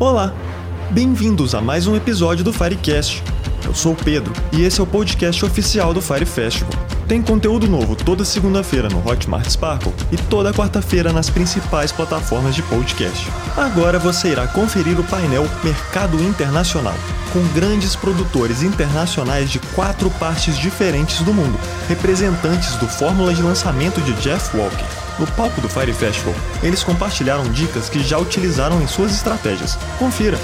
Olá! Bem-vindos a mais um episódio do Firecast. Eu sou o Pedro e esse é o podcast oficial do Fire Festival. Tem conteúdo novo toda segunda-feira no Hotmart Sparkle e toda quarta-feira nas principais plataformas de podcast. Agora você irá conferir o painel Mercado Internacional, com grandes produtores internacionais de quatro partes diferentes do mundo, representantes do Fórmula de Lançamento de Jeff Walker. No palco do Fire Festival, eles compartilharam dicas que já utilizaram em suas estratégias. Confira!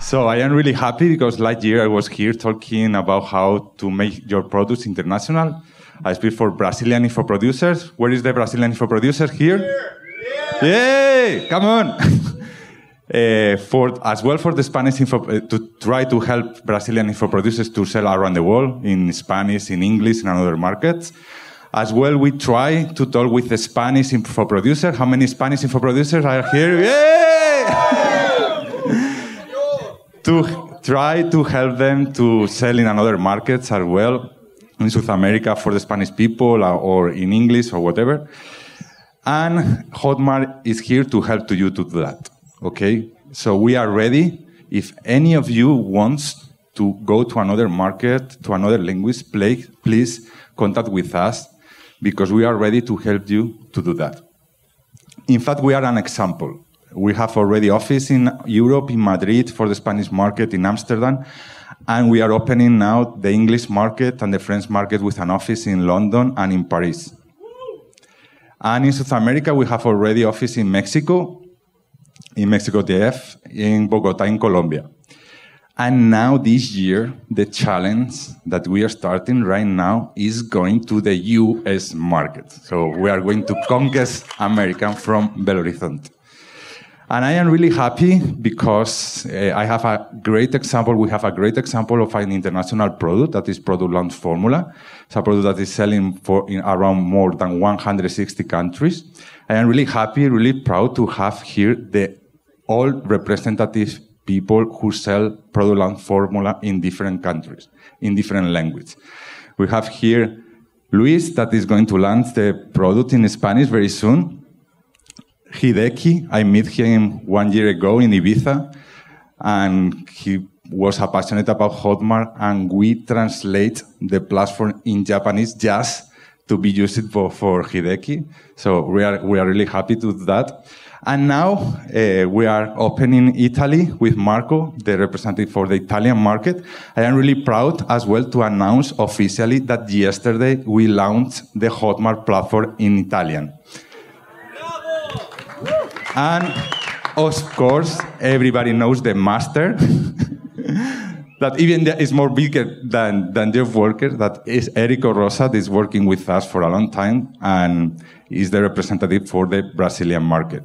So I am really happy because last year I was here talking about how to make your products international. I speak for Brazilian info producers. Where is the Brazilian info producers here? Here. Yay! Come on. uh, for as well for the Spanish info uh, to try to help Brazilian info producers to sell around the world in Spanish, in English, in other markets. As well, we try to talk with the Spanish info producer. How many Spanish info producers are here? To try to help them to sell in another markets as well, in South America for the Spanish people uh, or in English or whatever. And Hotmart is here to help to you to do that. Okay? So we are ready. If any of you wants to go to another market, to another language, please contact with us because we are ready to help you to do that. In fact, we are an example. We have already office in Europe, in Madrid, for the Spanish market, in Amsterdam, and we are opening now the English market and the French market with an office in London and in Paris. And in South America, we have already office in Mexico, in Mexico DF, in Bogota, in Colombia. And now this year, the challenge that we are starting right now is going to the US market. So we are going to conquer America from Belo Horizonte. And I am really happy because uh, I have a great example. We have a great example of an international product that is Product Launch Formula. It's a product that is selling for in around more than 160 countries. I am really happy, really proud to have here the all representative people who sell Product Launch Formula in different countries, in different languages. We have here Luis that is going to launch the product in Spanish very soon. Hideki, I met him one year ago in Ibiza, and he was passionate about Hotmart, and we translate the platform in Japanese just to be used for, for Hideki. So we are, we are really happy to do that. And now uh, we are opening Italy with Marco, the representative for the Italian market. I am really proud as well to announce officially that yesterday we launched the Hotmart platform in Italian. And of course, everybody knows the master. that even is more bigger than, than Jeff Walker, that is Erico Rocha, that is working with us for a long time and is the representative for the Brazilian market.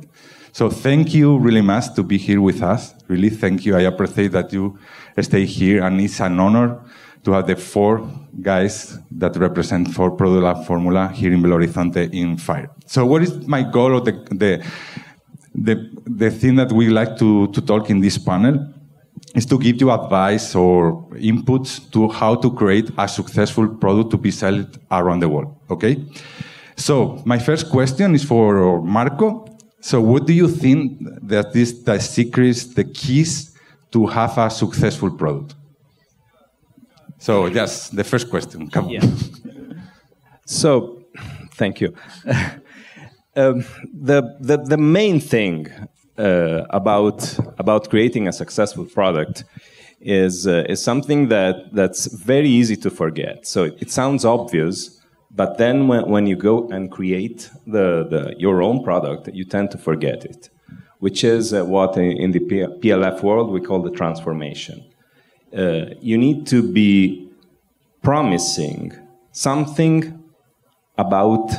So thank you really much to be here with us. Really thank you. I appreciate that you stay here and it's an honor to have the four guys that represent four product formula here in Belo Horizonte in Fire. So what is my goal or the, the the, the thing that we like to, to talk in this panel is to give you advice or inputs to how to create a successful product to be sold around the world. Okay? So, my first question is for Marco. So, what do you think that is the secrets, the keys to have a successful product? So, yes, the first question. Come yeah. So, thank you. Um, the, the, the main thing uh, about, about creating a successful product is, uh, is something that, that's very easy to forget. So it, it sounds obvious, but then when, when you go and create the, the, your own product, you tend to forget it, which is uh, what in the PLF world we call the transformation. Uh, you need to be promising something about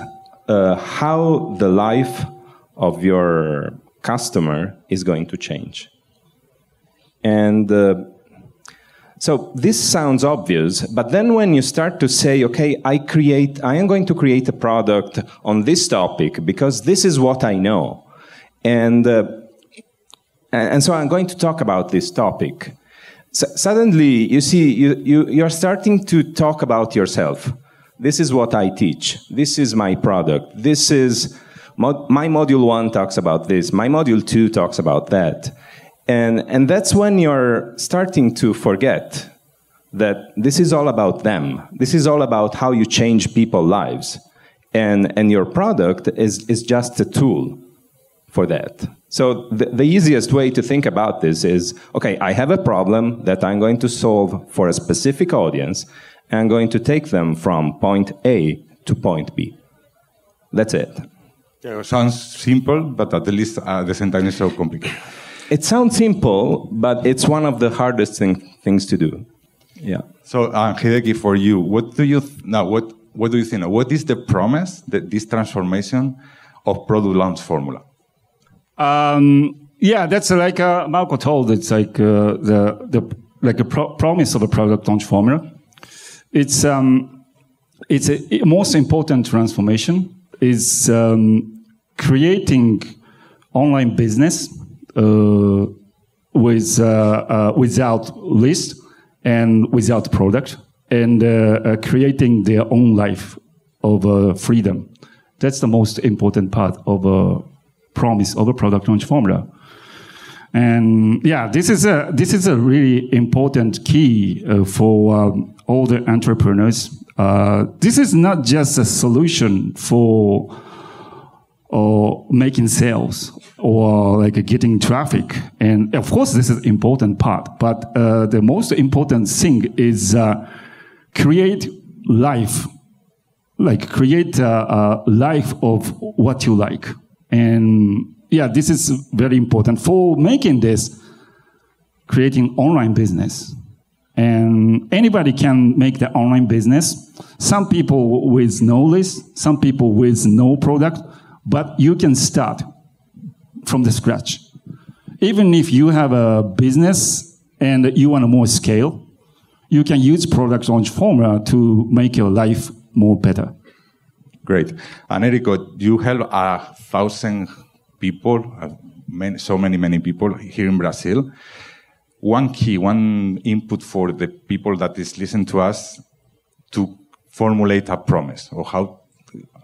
uh, how the life of your customer is going to change. And uh, so this sounds obvious, but then when you start to say, okay, I create, I am going to create a product on this topic because this is what I know. And, uh, and so I'm going to talk about this topic. So suddenly, you see, you, you, you're starting to talk about yourself. This is what I teach. This is my product. This is Mod- my module one talks about this. My module two talks about that. And, and that's when you're starting to forget that this is all about them. This is all about how you change people's lives. And, and your product is, is just a tool for that. So the, the easiest way to think about this is, okay, I have a problem that I'm going to solve for a specific audience. And I'm going to take them from point A to point B. That's it. Yeah, it sounds simple, but at least uh, at the same time it's so complicated. It sounds simple, but it's one of the hardest thing, things to do. Yeah. So, uh, Hideki, for you, what do you th- now? What what do you think? What is the promise that this transformation of product launch formula? Um, yeah, that's like uh, Marco told. It's like uh, the the like a pro- promise of a product launch formula. It's um, it's a, a most important transformation is um, creating online business with uh, uh, without list and without product and uh, uh, creating their own life of uh, freedom. That's the most important part of a promise of a product launch formula. And yeah, this is a this is a really important key uh, for um, all the entrepreneurs. Uh, this is not just a solution for or making sales or like getting traffic. And of course, this is important part. But uh, the most important thing is uh, create life, like create a, a life of what you like. And yeah, this is very important for making this, creating online business. And anybody can make the online business. Some people with no list, some people with no product, but you can start from the scratch. Even if you have a business and you want more scale, you can use product launch formula to make your life more better. Great. And Enrico, you help a thousand people, uh, many, so many, many people here in Brazil. One key, one input for the people that is listening to us to formulate a promise or how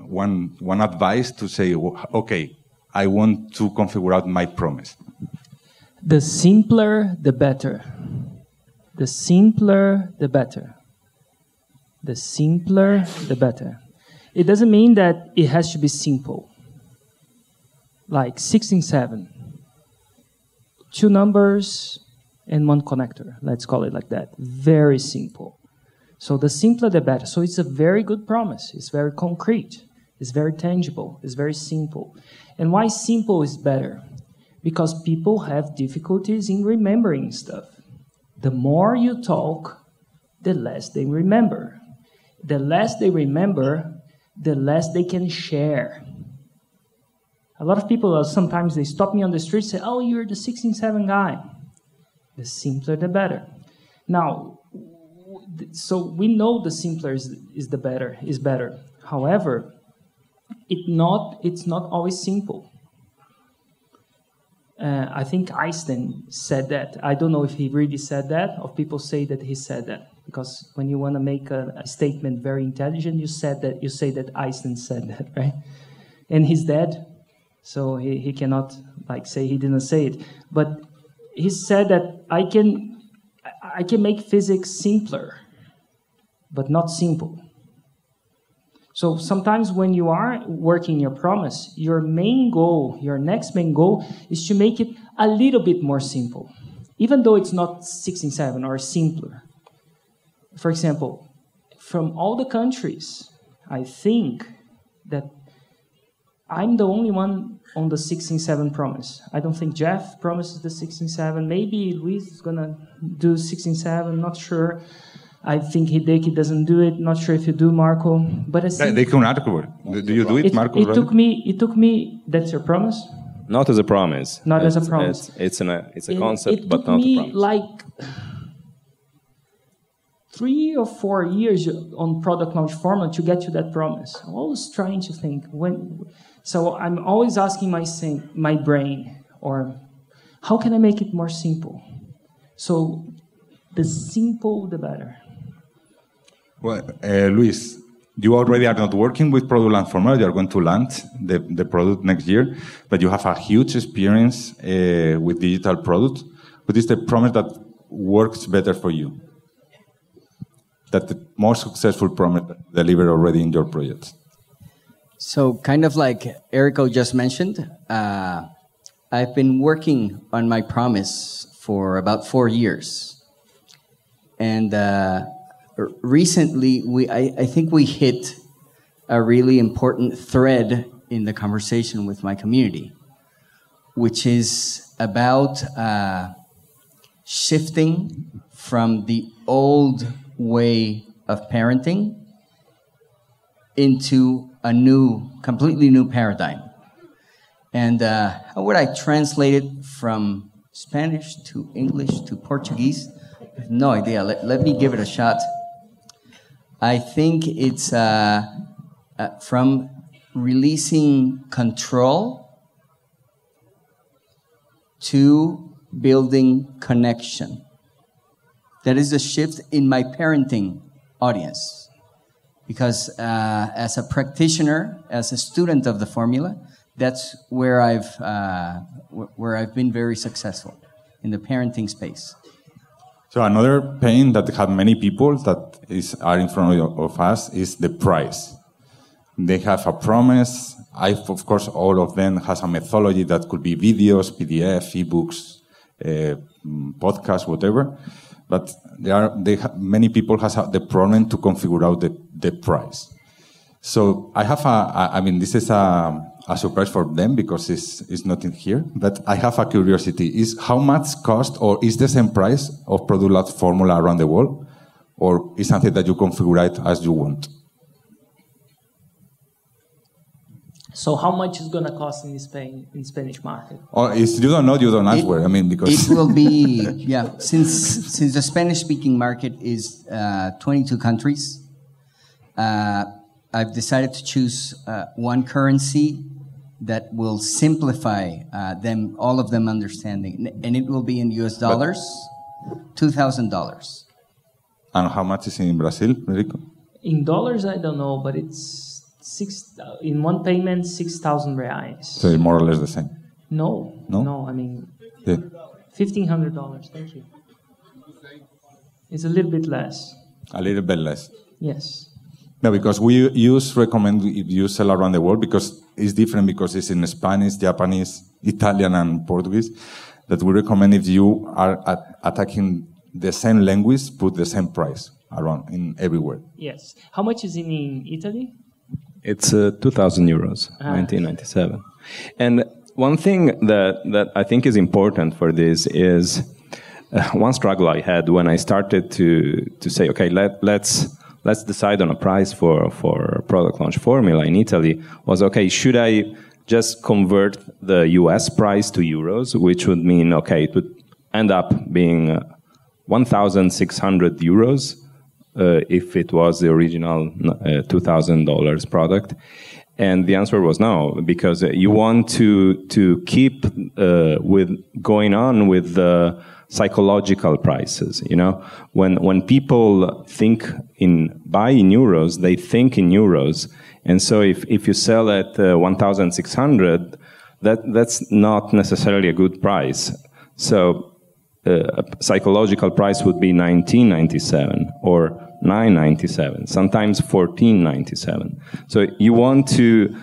one, one advice to say, okay, I want to configure out my promise. The simpler, the better. The simpler, the better. The simpler, the better. It doesn't mean that it has to be simple. Like 167. Two numbers and one connector. Let's call it like that. Very simple. So the simpler, the better. So it's a very good promise. It's very concrete. It's very tangible. It's very simple. And why simple is better? Because people have difficulties in remembering stuff. The more you talk, the less they remember. The less they remember, the less they can share. A lot of people uh, sometimes they stop me on the street and say, "Oh, you're the 167 guy." The simpler, the better. Now, so we know the simpler is, is the better is better. However, it not it's not always simple. Uh, I think Einstein said that. I don't know if he really said that, or people say that he said that. Because when you want to make a, a, statement very intelligent, you said that you say that Einstein said that, right? And he's dead, so he, he cannot like say he didn't say it. But he said that I can I can make physics simpler, but not simple. So sometimes when you are working your promise, your main goal, your next main goal is to make it a little bit more simple. Even though it's not 167 or simpler. For example, from all the countries, I think that I'm the only one on the 167 promise. I don't think Jeff promises the 167. Maybe Luis is gonna do 167, not sure. I think Hideki doesn't do it. Not sure if you do, Marco. But I think they can article. Do you do it, it Marco? It took me. It took me. That's your promise. Not as a promise. Not it's, as a promise. It's, it's, an, it's a it, concept, it but not a promise. like three or four years on product launch formula to get to that promise. I'm always trying to think when. So I'm always asking my my brain, or how can I make it more simple? So the simple, the better. Well, uh, Luis, you already are not working with product launch formula. You are going to launch the, the product next year, but you have a huge experience uh, with digital products. What is the promise that works better for you? That the more successful promise delivered already in your projects? So, kind of like Erico just mentioned, uh, I've been working on my promise for about four years. And uh, recently, we, I, I, think we hit a really important thread in the conversation with my community, which is about uh, shifting from the old way of parenting into a new, completely new paradigm. And uh, how would I translate it from Spanish to English to Portuguese? No idea. Let, let me give it a shot. I think it's uh, uh, from releasing control to building connection. That is a shift in my parenting audience. Because uh, as a practitioner, as a student of the formula, that's where I've, uh, where I've been very successful in the parenting space. So another pain that have many people that is are in front of us is the price. They have a promise. I, of course, all of them has a methodology that could be videos, PDF, ebooks, uh, podcasts, whatever. But there are they many people has the problem to configure out the, the price. So I have a, I mean, this is a, a surprise for them because it's, it's not in here. But I have a curiosity: is how much cost, or is the same price of product formula around the world, or is something that you configure it as you want? So how much is going to cost in Spain in Spanish market? Or if you don't know, you don't answer. It, I mean, because it will be yeah. Since since the Spanish speaking market is uh, 22 countries, uh, I've decided to choose uh, one currency that will simplify uh, them, all of them understanding, and it will be in U.S. dollars, two thousand dollars. And how much is in Brazil, Enrico? In dollars, I don't know, but it's six in one payment, six thousand reais. So it's more or less the same. No, no, no. I mean, yeah. fifteen hundred dollars. Thank you. It's a little bit less. A little bit less. Yes. No, because we use recommend if you sell around the world because it's different because it's in Spanish, Japanese, Italian, and Portuguese. That we recommend if you are at attacking the same language, put the same price around in everywhere. Yes. How much is in, in Italy? It's uh, 2,000 euros, ah. 1997. And one thing that, that I think is important for this is uh, one struggle I had when I started to, to say, okay, let, let's let's decide on a price for for product launch formula in Italy was okay should I just convert the US price to euros which would mean okay it would end up being uh, 1600 euros uh, if it was the original uh, $2000 product and the answer was no because you want to to keep uh, with going on with the psychological prices. You know, when when people think in buy in euros, they think in euros, and so if if you sell at uh, one thousand six hundred, that that's not necessarily a good price. So. Uh, a psychological price would be 1997 or 997 sometimes 1497 so you want to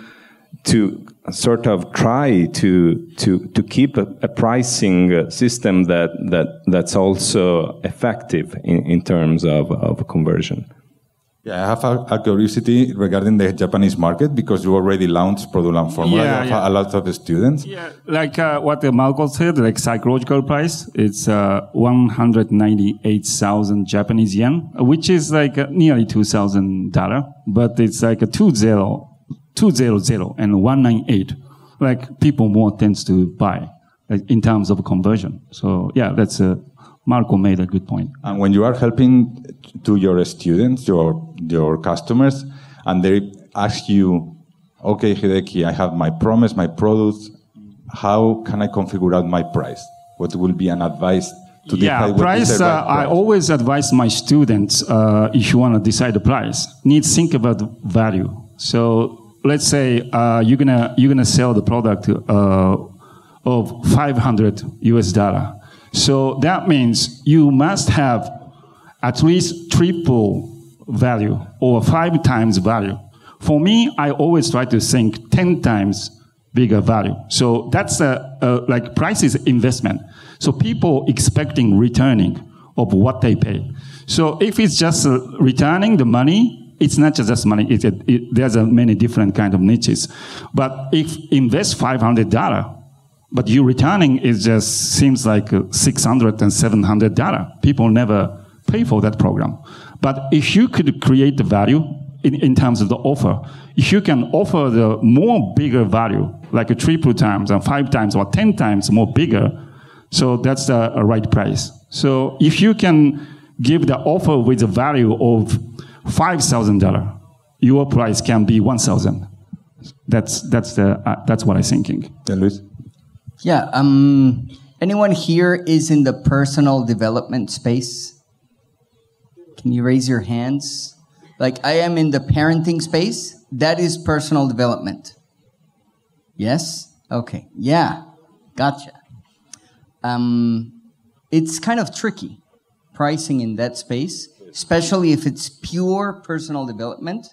to sort of try to to to keep a, a, pricing system that that that's also effective in, in terms of, of conversion. Yeah, I have a, a, curiosity regarding the Japanese market because you already launched Product Launch Formula. Yeah, yeah. a lot of students. Yeah, like uh, what Marco said, like psychological price, it's uh, 198,000 Japanese yen, which is like uh, nearly $2,000, but it's like a two zero 200 and 198, like people more tends to buy like, in terms of conversion. So yeah, that's a, Marco made a good point. And when you are helping to your students, your, your customers, and they ask you, okay, Hideki, I have my promise, my product. How can I configure out my price? What will be an advice to yeah, decide price, the uh, right I always advise my students uh, if you want to decide the price, need to think about the value. So let's say uh, you're gonna you're gonna sell the product uh, of 500 US dollar. So that means you must have at least triple value or five times value. For me, I always try to think 10 times bigger value. So that's a, a like price is investment. So people expecting returning of what they pay. So if it's just uh, returning the money, it's not just money. It, there's a many different kind of niches. But if invest $500, but you returning it just seems like uh, 600 and 700 dollar. People never pay for that program. But if you could create the value in, in terms of the offer, if you can offer the more bigger value, like a triple times and five times or 10 times more bigger, so that's the uh, right price. So if you can give the offer with a value of $5,000, your price can be 1,000. That's, that's, the, uh, that's what I'm thinking. Yeah, Luis? Yeah. Um, anyone here is in the personal development space? Can you raise your hands? Like I am in the parenting space. That is personal development. Yes. Okay. Yeah. Gotcha. Um, it's kind of tricky pricing in that space, especially if it's pure personal development.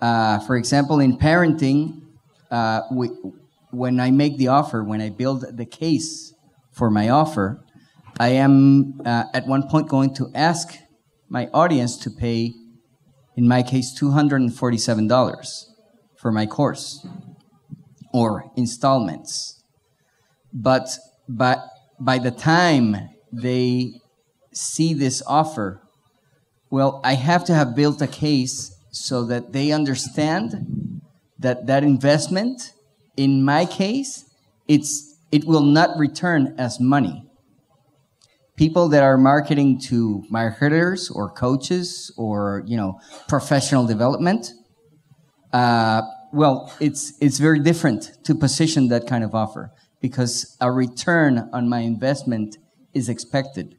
Uh, for example, in parenting, uh, we, when I make the offer, when I build the case for my offer, I am uh, at one point going to ask my audience to pay, in my case, $247 for my course or installments. But, but by the time they see this offer, well, I have to have built a case so that they understand that that investment in my case, it's, it will not return as money. People that are marketing to marketers or coaches or you know professional development, uh, well, it's it's very different to position that kind of offer because a return on my investment is expected.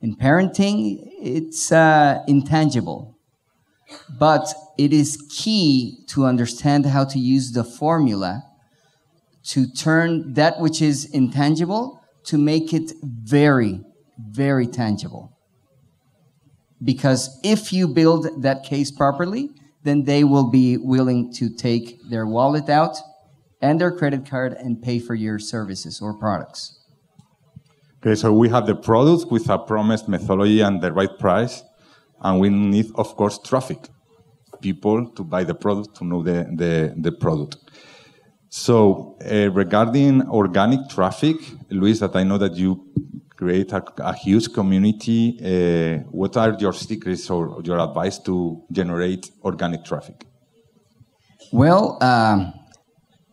In parenting, it's uh, intangible, but it is key to understand how to use the formula to turn that which is intangible to make it very, very tangible. Because if you build that case properly, then they will be willing to take their wallet out and their credit card and pay for your services or products. Okay, so we have the products with a promised methodology and the right price, and we need, of course, traffic, people to buy the product, to know the, the, the product. So uh, regarding organic traffic, Luis, that I know that you create a, a huge community, uh, what are your secrets or your advice to generate organic traffic? Well, um,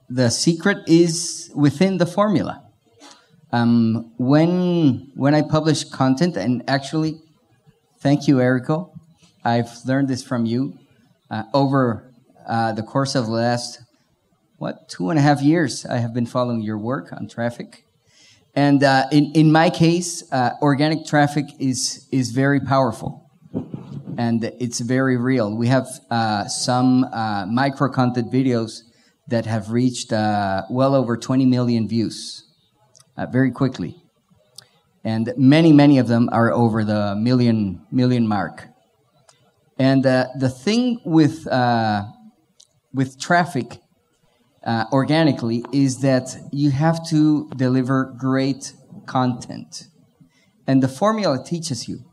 the secret is within the formula. Um, when when I publish content, and actually, thank you, Erico. I've learned this from you uh, over uh, the course of the last what two and a half years. I have been following your work on traffic, and uh, in in my case, uh, organic traffic is is very powerful, and it's very real. We have uh, some uh, micro content videos that have reached well over 20 million views very quickly. And many, many of them are over the million, million mark. And uh, the thing with, uh, with traffic uh, organically is that you have to deliver great content. And the formula teaches you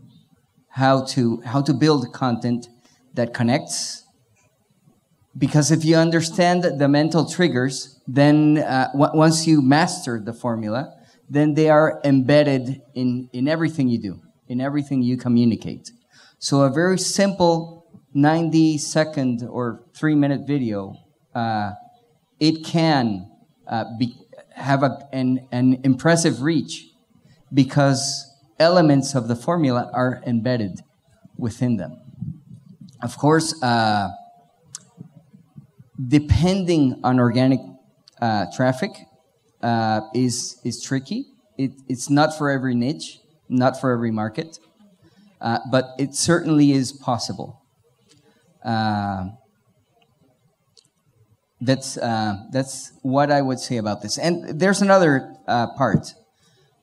how to, how to build content that connects. Because if you understand the mental triggers, then uh, w- once you master the formula, then they are embedded in, in everything you do, in everything you communicate. So a very simple 90 second or three minute video, uh, it can uh, be, have a, an, an impressive reach because elements of the formula are embedded within them. Of course, uh, depending on organic uh, traffic, uh, is is tricky it, it's not for every niche, not for every market, uh, but it certainly is possible. Uh, that's uh, that's what I would say about this. And there's another uh, part.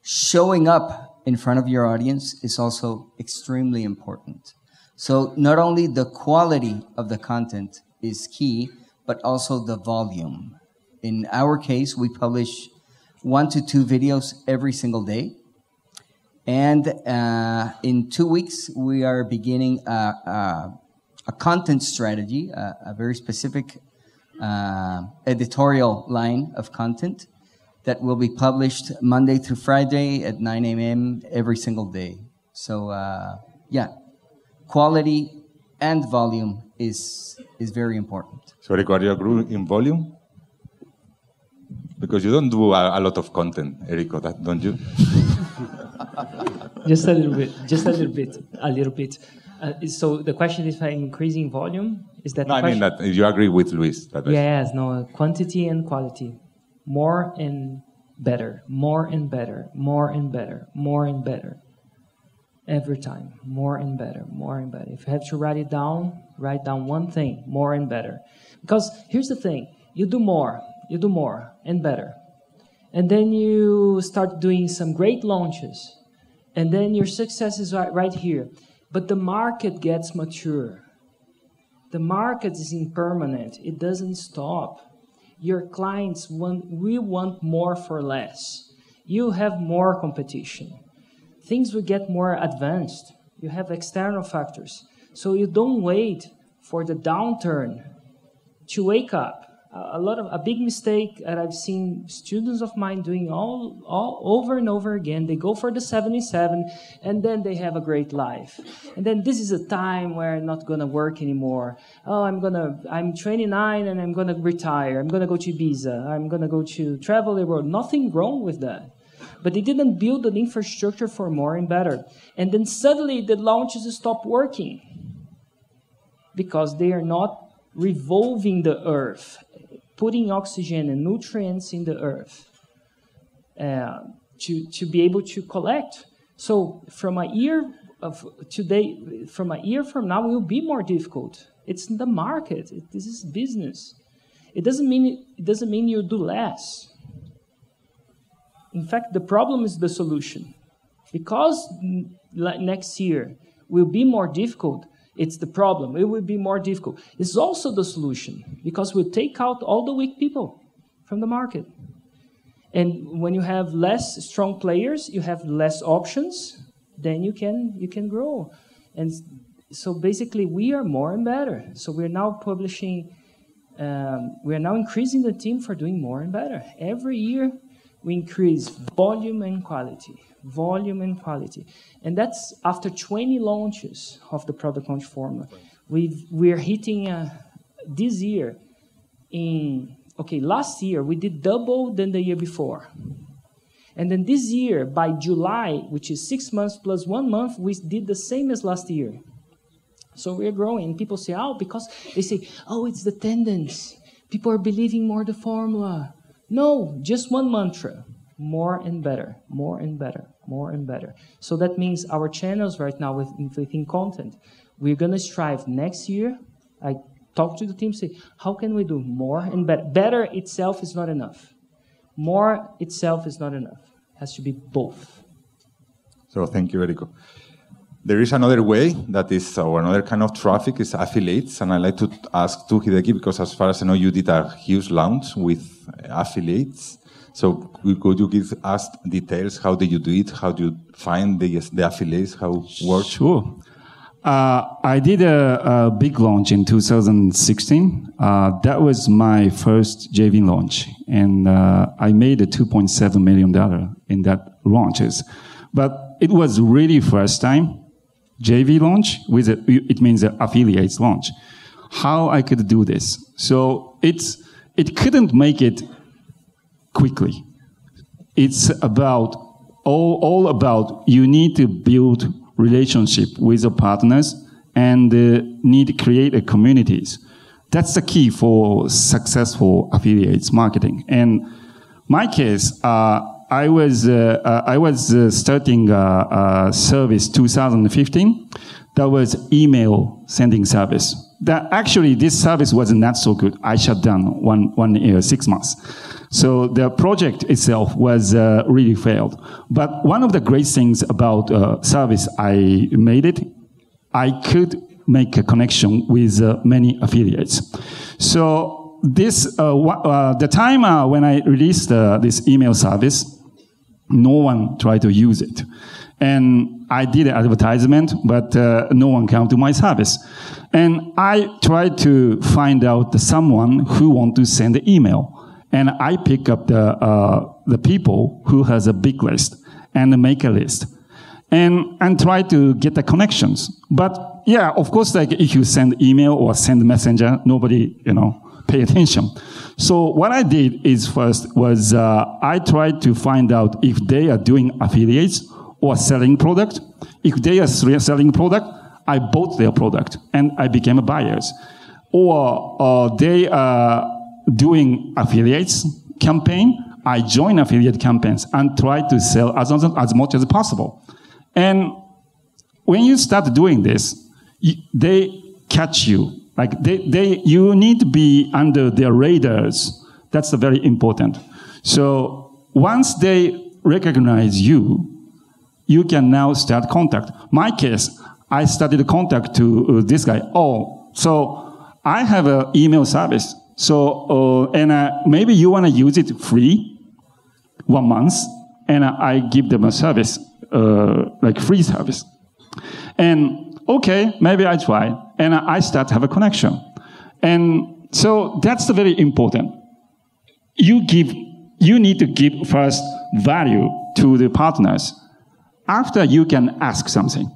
Showing up in front of your audience is also extremely important. So not only the quality of the content is key, but also the volume. In our case, we publish one to two videos every single day. And uh, in two weeks, we are beginning a, a, a content strategy, a, a very specific uh, editorial line of content that will be published Monday through Friday at 9 a.m. every single day. So, uh, yeah, quality and volume is, is very important. So, Eric, are in volume? Because you don't do a, a lot of content, Erico, that, don't you? just a little bit, just a little bit, a little bit. Uh, so the question is, if I'm increasing volume, is that? No, I mean that you agree with Luis. That yes, no, quantity and quality, more and better, more and better, more and better, more and better. Every time, more and better, more and better. If you have to write it down, write down one thing, more and better. Because here's the thing: you do more, you do more and better, and then you start doing some great launches, and then your success is right, right here but the market gets mature. The market is impermanent, it doesn't stop. Your clients want, we want more for less. You have more competition. Things will get more advanced. You have external factors. So you don't wait for the downturn to wake up a lot of a big mistake that I've seen students of mine doing all, all over and over again. They go for the 77 and then they have a great life. And then this is a time where I'm not gonna work anymore. Oh, I'm gonna, I'm 29 and I'm gonna retire. I'm gonna go to Ibiza. I'm gonna go to travel the world. Nothing wrong with that. But they didn't build an infrastructure for more and better. And then suddenly the launches stop working because they are not revolving the earth putting oxygen and nutrients in the earth uh, to, to be able to collect. So from a year of today, from a year from now, it will be more difficult. It's the market. It, this is business. It doesn't mean it doesn't mean you do less. In fact, the problem is the solution. Because next year will be more difficult, it's the problem. It will be more difficult. It's also the solution because we'll take out all the weak people from the market. And when you have less strong players, you have less options, then you can you can grow. And so basically, we are more and better. So we're now publishing. Um, we are now increasing the team for doing more and better. Every year, we increase volume and quality volume and quality. And that's after 20 launches of the product launch formula. we we're hitting uh, this year in, okay, last year we did double than the year before. And then this year, by July, which is six months plus one month, we did the same as last year. So we're growing. People say, oh, because they say, oh, it's the tendons. People are believing more the formula. No, just one mantra more and better, more and better, more and better. So that means our channels right now with within content, we're gonna strive next year. I talk to the team, say, how can we do more and better? Better itself is not enough. More itself is not enough. It has to be both. So thank you, Erico. There is another way that is, or another kind of traffic is affiliates, and I'd like to ask to Hideki because, as far as I know, you did a huge launch with affiliates. So could you give us details? How did you do it? How do you find the, the affiliates? How works? Sure. Uh, I did a, a, big launch in 2016. Uh, that was my first JV launch, and uh, I made a 2.7 million dollar in that launches. But it was really first time JV launch with a, it means affiliates launch. How I could do this? So it's it couldn't make it quickly. It's about all, all about you need to build relationship with the partners and uh, need to create a communities. That's the key for successful affiliates marketing. And my case, uh, I was uh, uh, I was uh, starting a, a service 2015. That was email sending service. That actually this service was not so good. I shut down one one year, six months. So the project itself was uh, really failed. But one of the great things about uh, service I made it, I could make a connection with uh, many affiliates. So this uh, uh, the time uh, when I released this email service, no one tried to use it, and I did an advertisement, but no one came to my service. And I tried to find out someone who want to send the email and I pick up the uh, the people who has a big list and make a list, and and try to get the connections. But yeah, of course, like if you send email or send messenger, nobody you know pay attention. So what I did is first was uh, I tried to find out if they are doing affiliates or selling product. If they are selling product, I bought their product and I became a buyers. Or uh, they are doing affiliates campaign, I join affiliate campaigns and try to sell as, as much as possible. And when you start doing this, they catch you. Like they, they, you need to be under their radars. That's very important. So once they recognize you, you can now start contact. My case, I started contact to uh, this guy. Oh, so I have an email service. So, uh, and uh, maybe you want to use it free, one month, and uh, I give them a service, uh, like free service. And okay, maybe I try, and I start to have a connection. And so that's very important. You give, you need to give first value to the partners. After you can ask something.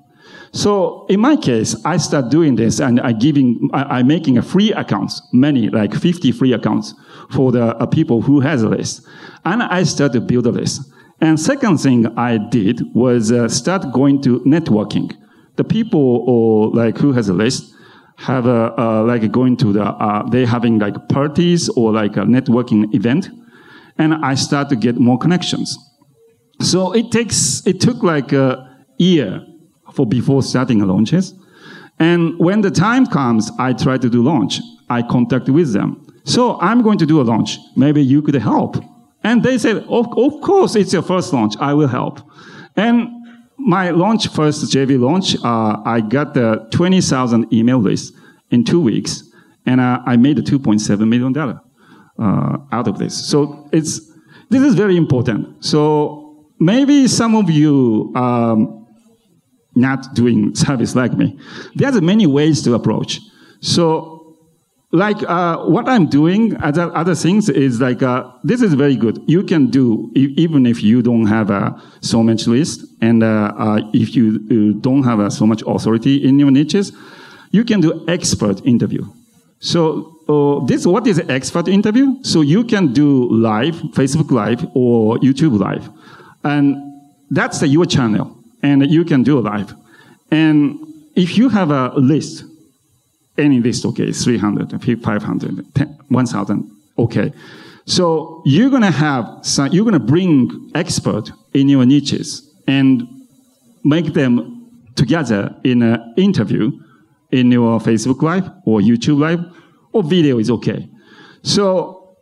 So in my case, I start doing this and I giving, I, am making a free accounts, many, like 50 free accounts for the uh, people who has a list. And I start to build a list. And second thing I did was uh, start going to networking. The people or like who has a list have a, uh, like going to the, uh, they having like parties or like a networking event. And I start to get more connections. So it takes, it took like a year for before starting launches. And when the time comes, I try to do launch. I contact with them. So I'm going to do a launch. Maybe you could help. And they said, of, of course, it's your first launch. I will help. And my launch, first JV launch, uh, I got the 20,000 email list in two weeks. And uh, I made a $2.7 million uh, out of this. So it's, this is very important. So maybe some of you, um, not doing service like me. There's many ways to approach. So, like uh, what I'm doing, other, other things is like uh, this is very good. You can do even if you don't have uh, so much list, and uh, uh, if you, don't have uh, so much authority in your niches, you can do expert interview. So this what is expert interview? So you can do live, Facebook Live or YouTube Live, and that's your channel and you can do live. And if you have a list, any list, okay, 300, 500, 1,000, okay. So you're gonna have, some, you're gonna bring expert in your niches and make them together in an interview in your Facebook Live or YouTube Live or video is okay. So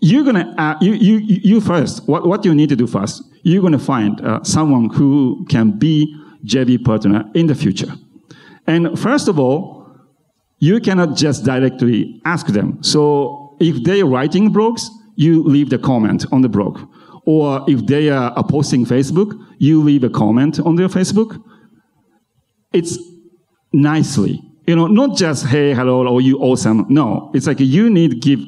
you're gonna, uh, you, you, you first, what, what you need to do first, you're going to find uh, someone who can be JV partner in the future. And first of all, you cannot just directly ask them. So if they're writing blogs, you leave the comment on the blog. Or if they are posting Facebook, you leave a comment on their Facebook. It's nicely. You know, not just, hey, hello, or you awesome. No, it's like you need to give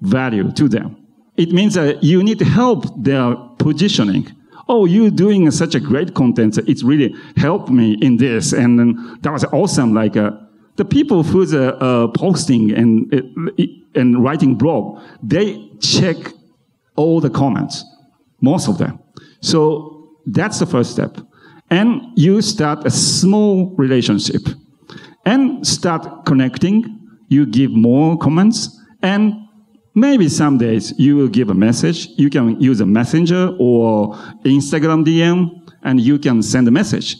value to them it means that you need to help their positioning. Oh, you're doing such a great content. It's really helped me in this. And that was awesome. Like, uh, the people who's uh, uh, posting and, uh, and writing blog, they check all the comments, most of them. So that's the first step. And you start a small relationship and start connecting. You give more comments and Maybe some days you will give a message. You can use a messenger or Instagram DM and you can send a message.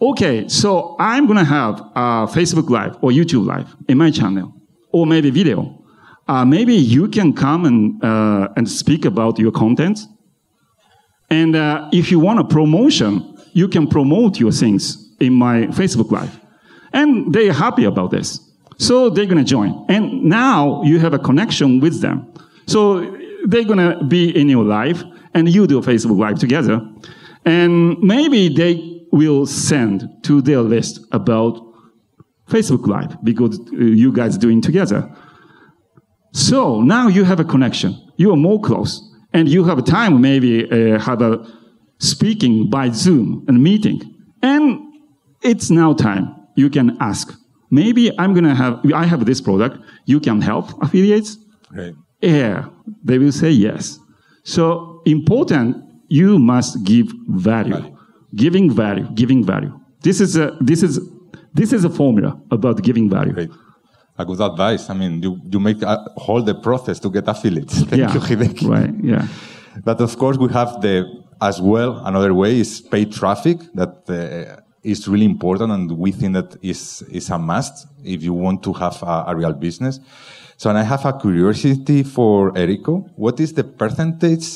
Okay, so I'm gonna have a Facebook Live or YouTube Live in my channel, or maybe video. Uh, maybe you can come and uh, and speak about your content. And uh, if you want a promotion, you can promote your things in my Facebook Live, and they're happy about this. So they're gonna join, and now you have a connection with them. So they're gonna be in your life and you do a Facebook Live together, and maybe they will send to their list about Facebook Live because uh, you guys doing together. So now you have a connection. You are more close, and you have time maybe uh, have a speaking by Zoom and meeting, and it's now time. You can ask. Maybe I'm gonna have. I have this product. You can help affiliates. Right. Yeah, they will say yes. So important. You must give value. Value. Giving value. Giving value. This is a this is this is a formula about giving value. Great. A good advice. I mean, you, you make a, whole the process to get affiliates. Thank yeah. you, Hideki. Right. Yeah. But of course, we have the as well. Another way is paid traffic that uh, is really important, and we think that is is a must if you want to have a, a real business. So, and I have a curiosity for Erico. What is the percentage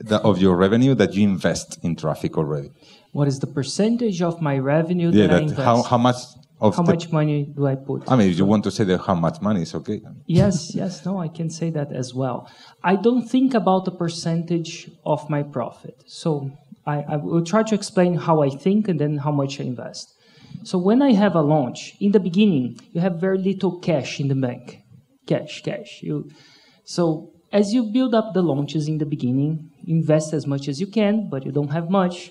that, of your revenue that you invest in traffic already? What is the percentage of my revenue Yeah, that I invest? how how much of How much money do I put? I mean, if you want to say that how much money is okay. yes, yes, no, I can say that as well. I don't think about the percentage of my profit. So I, I will try to explain how I think and then how much I invest. So when I have a launch, in the beginning, you have very little cash in the bank. Cash, cash. You, so as you build up the launches in the beginning, invest as much as you can, but you don't have much.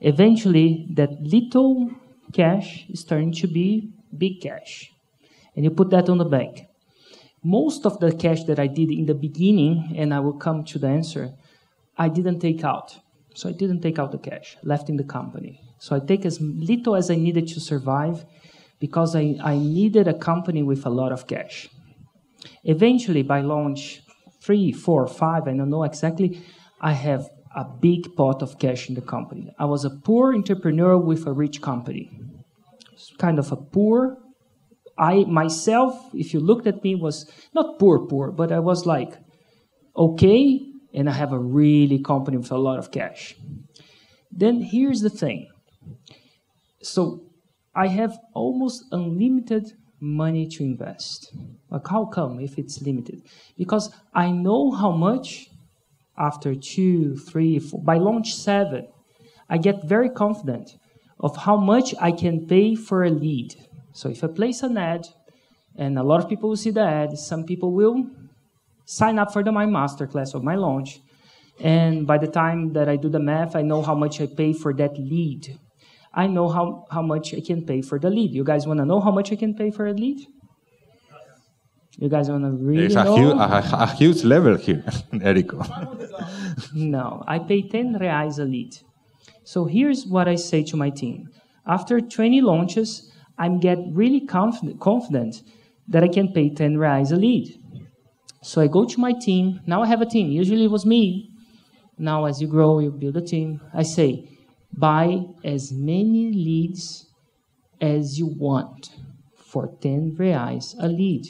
Eventually, that little cash is turning to be big cash. And you put that on the bank most of the cash that I did in the beginning, and I will come to the answer, I didn't take out. So I didn't take out the cash, left in the company. So I take as little as I needed to survive because I, I needed a company with a lot of cash. Eventually, by launch three, four, five, I don't know exactly, I have a big pot of cash in the company. I was a poor entrepreneur with a rich company. It's kind of a poor I myself, if you looked at me, was not poor, poor, but I was like, okay, and I have a really company with a lot of cash. Then here's the thing. So I have almost unlimited money to invest. Like how come if it's limited? Because I know how much after two, three, four, by launch seven, I get very confident of how much I can pay for a lead. So if I place an ad, and a lot of people will see the ad, some people will sign up for the my masterclass or my launch, and by the time that I do the math, I know how much I pay for that lead. I know how, how much I can pay for the lead. You guys want to know how much I can pay for a lead? You guys want to really There's a, know? hu- a, a huge level here, Erico. No, I pay 10 reais a lead. So here's what I say to my team. After 20 launches, I'm get really confident, confident that I can pay 10 reais a lead. So I go to my team. Now I have a team. Usually it was me. Now as you grow, you build a team. I say, buy as many leads as you want for 10 reais a lead.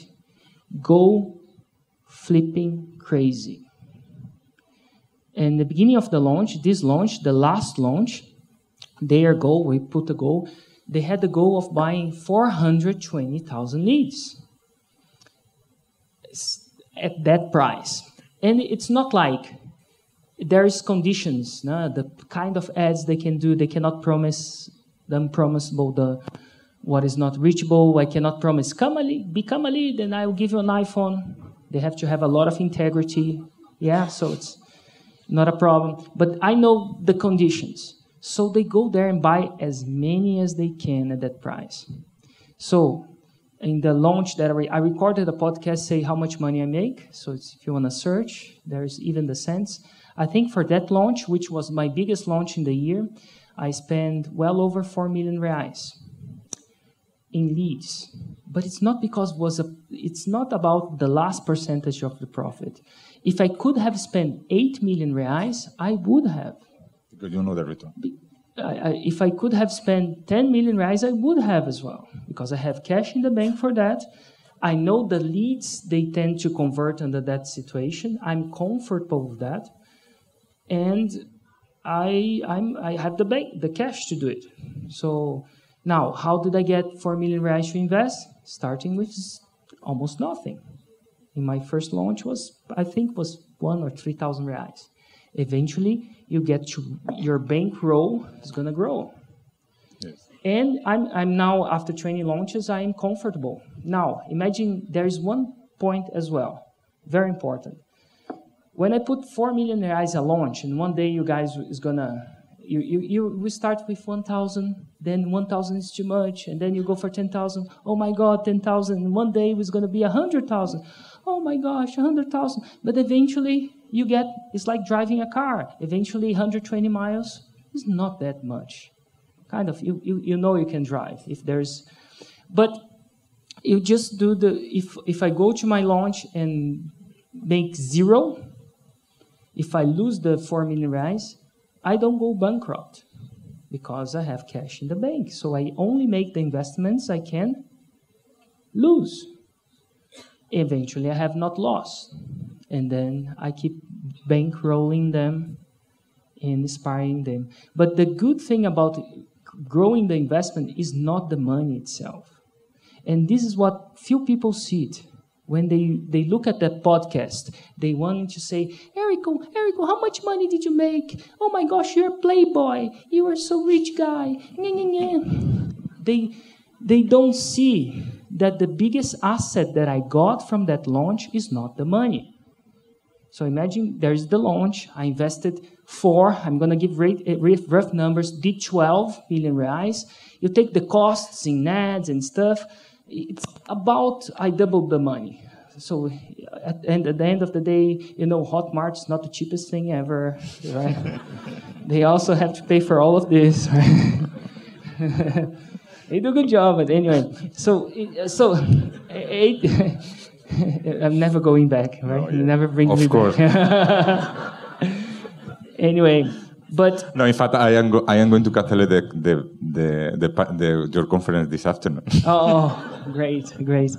Go flipping crazy. In the beginning of the launch, this launch, the last launch, their goal, we put a goal, they had the goal of buying 420,000 leads It's at that price. And it's not like there's conditions, no? the kind of ads they can do, they cannot promise the unpromisable, the what is not reachable. I cannot promise, come a lead, become a lead, and I will give you an iPhone. They have to have a lot of integrity. Yeah, so it's not a problem. But I know the conditions. So they go there and buy as many as they can at that price. So in the launch that I, I recorded a podcast, say how much money I make. So it's, if you want to search, there's even the cents. I think for that launch, which was my biggest launch in the year, I spent well over 4 million reais in leads. but it's not because was a it's not about the last percentage of the profit if i could have spent 8 million reais i would have Because you know the return. I, I, if i could have spent 10 million reais i would have as well because i have cash in the bank for that i know the leads they tend to convert under that situation i'm comfortable with that and I I'm, I have the bank the cash to do it. So now, how did I get four million reais to invest? Starting with almost nothing. In my first launch was I think was one or three thousand reais. Eventually, you get to your bankroll is gonna grow. And I'm, I'm now, after 20 launches, I am comfortable. Now, imagine there is one point as well, very important. When I put 4 million reais a launch, and one day you guys is gonna, you, you, you we start with 1,000, then 1,000 is too much, and then you go for 10,000. Oh my God, 10,000. And one day it's gonna be 100,000. Oh my gosh, 100,000. But eventually you get, it's like driving a car. Eventually 120 miles is not that much. Kind of you, you, you know you can drive if there's but you just do the if if i go to my launch and make zero if i lose the 4 million reais i don't go bankrupt because i have cash in the bank. So i only make the investments i can lose. Eventually i have not lost and then i keep bankrolling them and inspiring them. But the good thing about growing the investment is not the money itself. And this is what few people see it. When they, they look at that podcast, they want to say, Erico, Erico, how much money did you make? Oh my gosh, you're a playboy. You are so rich guy. They, they don't see that the biggest asset that I got from that launch is not the money. So imagine there's the launch. I invested four. I'm going to give uh, eh, rough- rough numbers. Did 12 million reais. You take the costs in ads and stuff. It's about I doubled the money. So at, and at the end of the day, you know, Hotmart's not the cheapest thing ever, right? they also have to pay for all of this. Right? they do a good job, but anyway. So eh, so eight. I'm never going back, right? Oh, you never bring Of me course. back. anyway, but No, in fact, I am, go- I am going to cancel the, the, the, the, pa- the, your conference this afternoon. Oh, oh, great, great.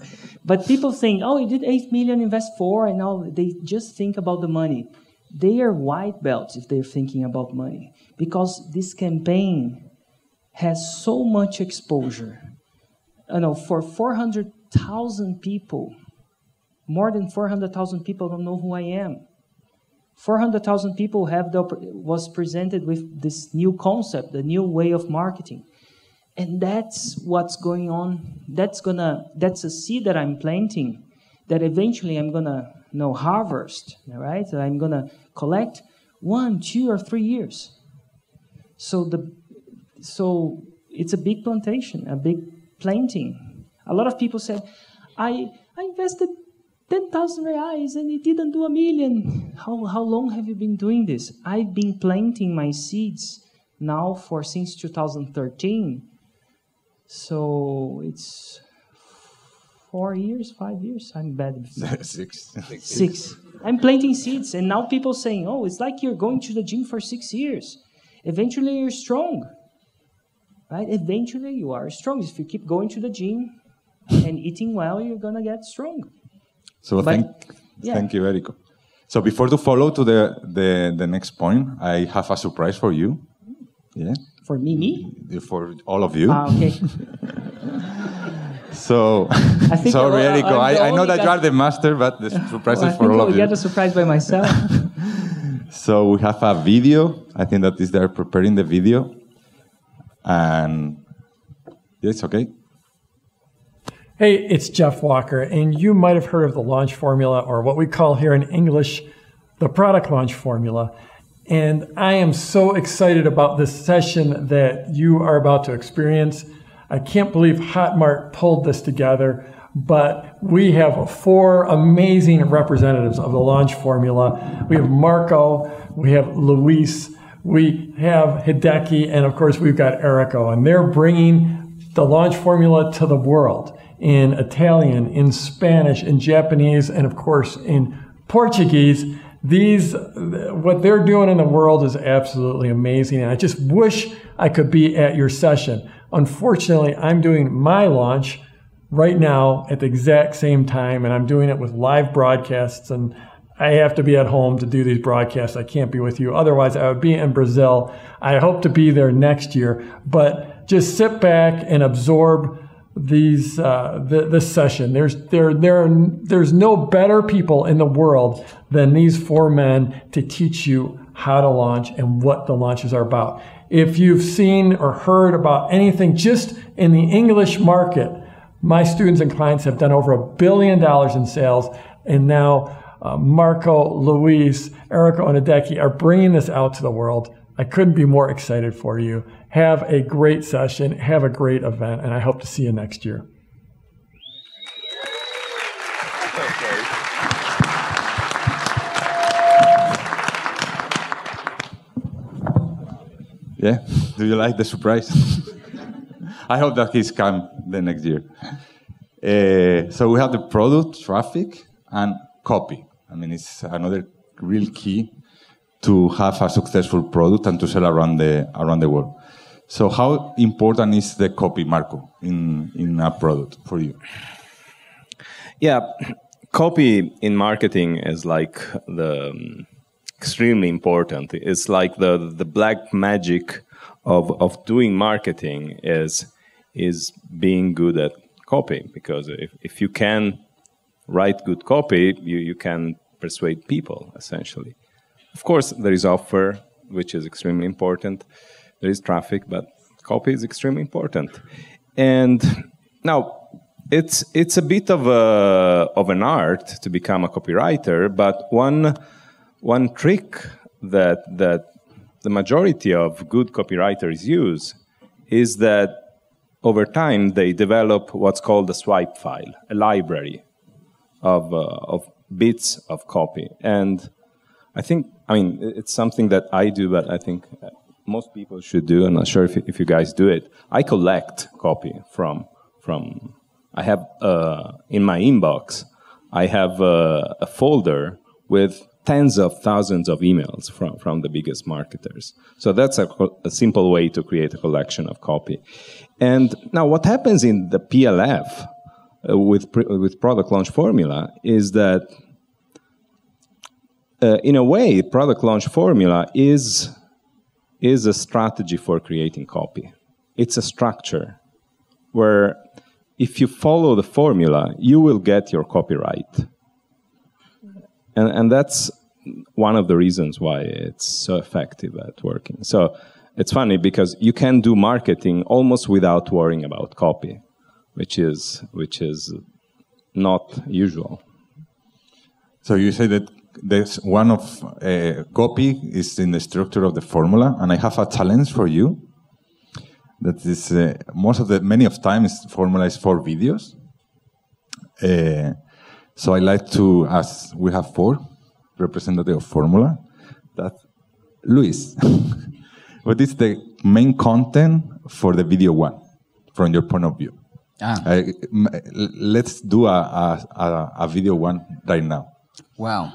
But people think, oh, you did eight million, invest four, and now they just think about the money. They are white belts if they're thinking about money because this campaign has so much exposure. You know, for 400,000 people, more than 400,000 people don't know who I am. 400,000 people have the, was presented with this new concept, the new way of marketing. And that's what's going on. That's gonna that's a seed that I'm planting that eventually I'm gonna you know harvest, right? That I'm gonna collect one, two, or three years. So the so it's a big plantation, a big planting. A lot of people said, I I invested ten thousand reais and it didn't do a million. How how long have you been doing this? I've been planting my seeds now for since 2013. So it's four years, five years. I'm bad. with Six. Six. I'm planting seeds, and now people saying, "Oh, it's like you're going to the gym for six years. Eventually, you're strong, right? Eventually, you are strong. If you keep going to the gym and eating well, you're gonna get strong." So But- thank, yeah. thank you, Erico. So before to follow to the, the, the next point, I have a surprise for you. Yeah, For me, me. for all of you. Ah, okay. so think sorry, Erico. I, I know that you are the master, but the surprise Well, I is for all of you. get a surprise by myself. So we have a video. I think that is they're preparing the video, and yes, okay. Hey, it's Jeff Walker, and you might have heard of the launch formula, or what we call here in English, the product launch formula. And I am so excited about this session that you are about to experience. I can't believe Hotmart pulled this together, but we have four amazing representatives of the launch formula. We have Marco, we have Luis, we have Hideki, and of course we've got Erico, and they're bringing the launch formula to the world. In Italian, in Spanish, in Japanese, and of course in Portuguese. These, what they're doing in the world is absolutely amazing. And I just wish I could be at your session. Unfortunately, I'm doing my launch right now at the exact same time, and I'm doing it with live broadcasts. And I have to be at home to do these broadcasts. I can't be with you. Otherwise, I would be in Brazil. I hope to be there next year. But just sit back and absorb these uh, the, this session. There's there there are, there's no better people in the world than these four men to teach you how to launch and what the launches are about. If you've seen or heard about anything just in the English market, my students and clients have done over a billion dollars in sales, and now uh, Marco, Luis, Erico and Hideki are bringing this out to the world. I couldn't be more excited for you. Have a great session, have a great event, and I hope to see you next year. Yeah, do you like the surprise? I hope that he's come the next year. Uh, so we have the product, traffic, and copy. I mean, it's another real key to have a successful product and to sell around the around the world. So, how important is the copy, Marco, in in a product for you? Yeah, copy in marketing is like the um, extremely important. It's like the the black magic of of doing marketing is is being good at copy because if, if you can write good copy, you, you can persuade people essentially. Of course, there is offer, which is extremely important. There is traffic, but copy is extremely important. And now it's it's a bit of a of an art to become a copywriter, but one one trick that that the majority of good copywriters use is that over time they develop what's called a swipe file, a library of uh, of bits of copy. And I think, I mean, it's something that I do, but I think most people should do. I'm not sure if, if you guys do it. I collect copy from, from I have, uh, in my inbox, I have a, a folder with tens of thousands of emails from, from the biggest marketers. So that's a, a, simple way to create a collection of copy. And now what happens in the PLF uh, with with product launch formula is that uh, in a way product launch formula is is a strategy for creating copy. It's a structure where if you follow the formula you will get your copyright. And and that's one of the reasons why it's so effective at working. So it's funny because you can do marketing almost without worrying about copy which is which is not usual. So you say that there's one of uh, copy is in the structure of the formula, and I have a challenge for you. That is uh, most of the many of times formula is for videos. Uh, so I like to ask. We have four representative of formula. That Luis, what is the main content for the video one, from your point of view? Ah. Let's do a, a, a, video one right now. Wow.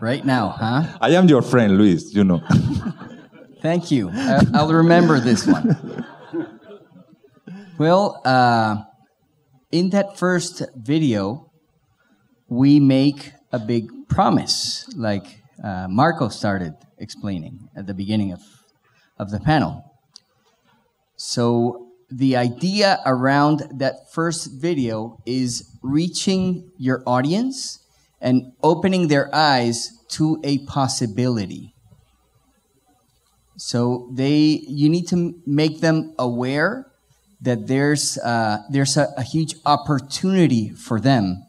right now, huh? I am your friend, Luis, you know. Thank you. Uh, I'll remember this one. Well, uh, in that first video, we make a big promise, like uh, Marco started explaining at the beginning of, of the panel. So the idea around that first video is reaching your audience and opening their eyes to a possibility. So they, you need to make them aware that there's uh, there's a, a huge opportunity for them,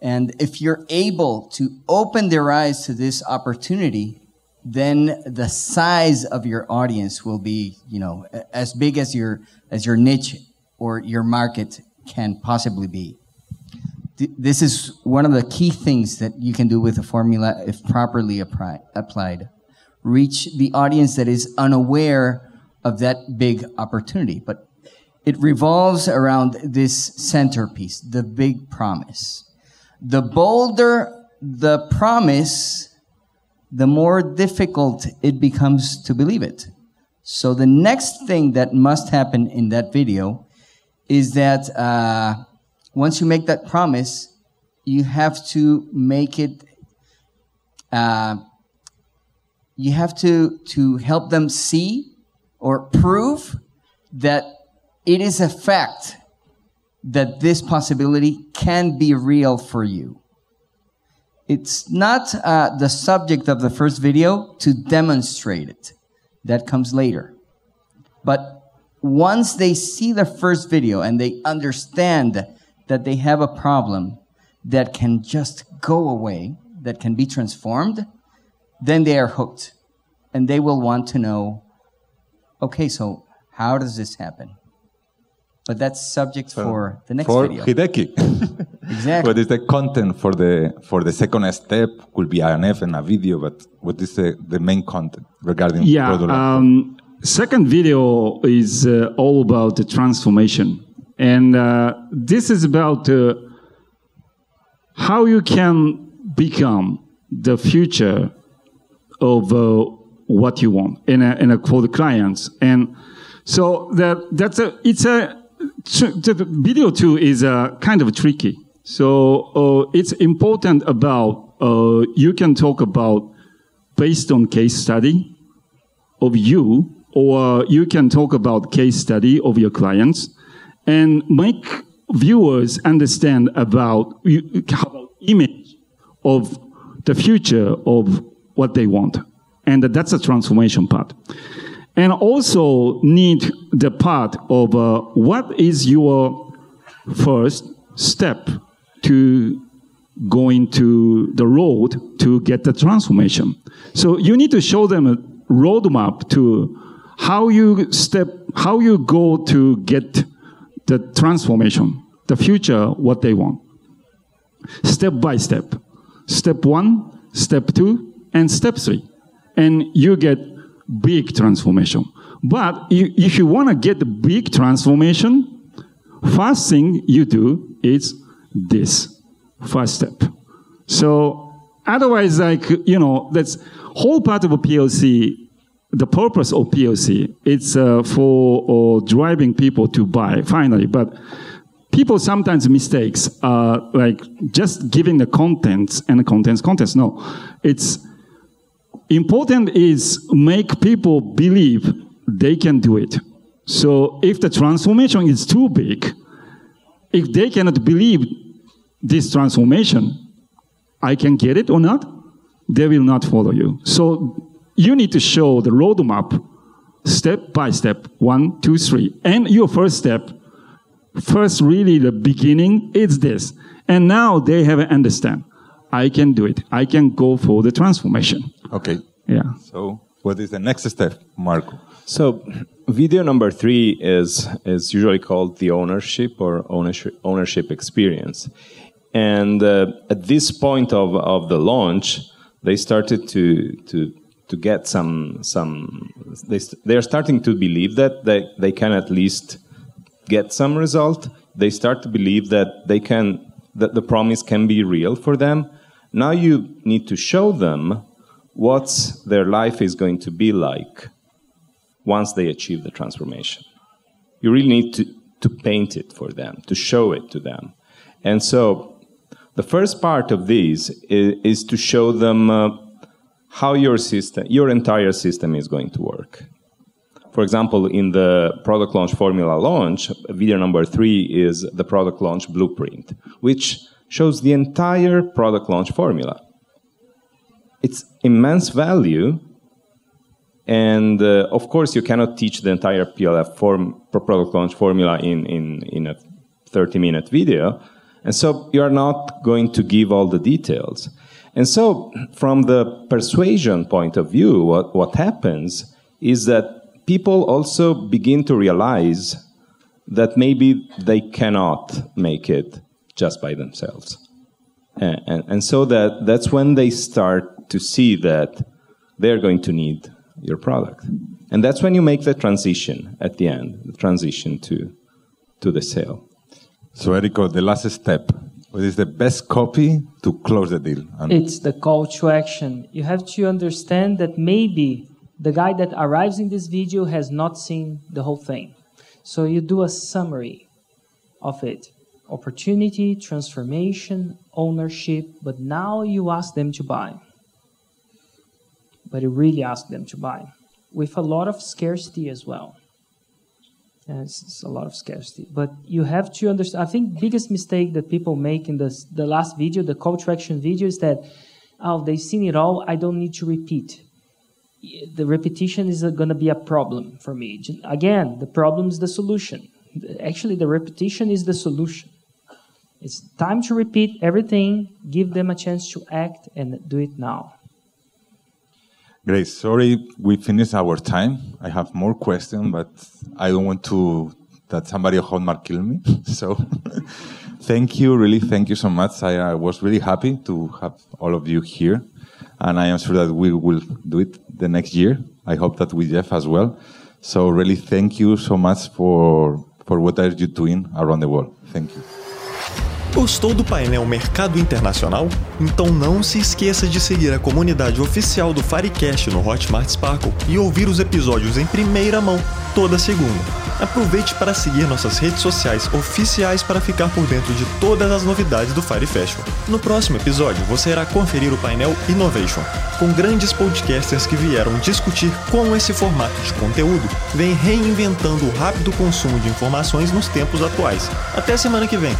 and if you're able to open their eyes to this opportunity, then the size of your audience will be, you know, as big as your as your niche or your market can possibly be. This is one of the key things that you can do with a formula if properly applied. Reach the audience that is unaware of that big opportunity. But it revolves around this centerpiece, the big promise. The bolder the promise, the more difficult it becomes to believe it. So the next thing that must happen in that video is that uh, once you make that promise, you have to make it. Uh, you have to to help them see or prove that it is a fact that this possibility can be real for you. It's not uh, the subject of the first video to demonstrate it. That comes later. But once they see the first video and they understand that they have a problem that can just go away, that can be transformed, then they are hooked. And they will want to know okay, so how does this happen? But that's subject so for the next for video. Hideki. exactly. what is the content for the for the second step? Could be an F and a video, but what is the, the main content regarding yeah, um, second video is uh, all about the transformation. And uh, this is about uh, how you can become the future of uh, what you want in a, in a, for the clients. And so that, that's a, it's a, the video too is uh, kind of tricky. So uh, it's important about, uh, you can talk about based on case study of you, or you can talk about case study of your clients and make viewers understand about, about image of the future of what they want. And that's a transformation part. And also need the part of uh, what is your first step to going to the road to get the transformation. So you need to show them a roadmap to how you step, how you go to get the transformation, the future, what they want. Step by step. Step one, step two, and step three. And you get big transformation. But if you want to get the big transformation, first thing you do is this first step. So otherwise, like, you know, that's whole part of a PLC the purpose of POC it's uh, for uh, driving people to buy finally, but people sometimes mistakes uh, like just giving the contents and the contents contents. No, it's important is make people believe they can do it. So if the transformation is too big, if they cannot believe this transformation, I can get it or not, they will not follow you. So you need to show the roadmap step by step, one, two, three. And your first step, first really the beginning is this. And now they have an understand. I can do it. I can go for the transformation. Okay. Yeah. So what is the next step, Marco? So video number three is is usually called the ownership or ownership ownership experience. And uh, at this point of, of the launch, they started to to to get some some they they are starting to believe that they, they can at least get some result. They start to believe that they can that the promise can be real for them. Now you need to show them what their life is going to be like once they achieve the transformation. You really need to to paint it for them to show it to them. And so the first part of this is, is to show them uh, how your system, your entire system is going to work. For example, in the product launch formula launch, video number three is the product launch blueprint, which shows the entire product launch formula. It's immense value, and uh, of course, you cannot teach the entire PLF form, product launch formula in, in, in a 30 minute video, and so you are not going to give all the details. And so, from the persuasion point of view, what, what happens is that people also begin to realize that maybe they cannot make it just by themselves. And, and, and, so that, that's when they start to see that they're going to need your product. And that's when you make the transition at the end, the transition to, to the sale. So, Erico, the last step. What is the best copy to close the deal? And it's the call to action. You have to understand that maybe the guy that arrives in this video has not seen the whole thing. So you do a summary of it opportunity, transformation, ownership, but now you ask them to buy. But you really ask them to buy with a lot of scarcity as well. And it's, it's, a lot of scarcity. But you have to understand. I think biggest mistake that people make in this, the last video, the call to action video, is that oh they've seen it all. I don't need to repeat. The repetition is going to be a problem for me. Again, the problem is the solution. Actually, the repetition is the solution. It's time to repeat everything. Give them a chance to act and do it now. Great. Sorry, we finished our time. I have more questions, but I don't want to that somebody of Hotmart kill me. so, thank you, really, thank you so much. I, I was really happy to have all of you here, and I am sure that we will do it the next year. I hope that with Jeff as well. So, really, thank you so much for for what are you doing around the world. Thank you. Gostou do painel Mercado Internacional? Então não se esqueça de seguir a comunidade oficial do Firecast no Hotmart Sparkle e ouvir os episódios em primeira mão, toda segunda. Aproveite para seguir nossas redes sociais oficiais para ficar por dentro de todas as novidades do Fire Festival. No próximo episódio, você irá conferir o painel Innovation, com grandes podcasters que vieram discutir como esse formato de conteúdo vem reinventando o rápido consumo de informações nos tempos atuais. Até semana que vem!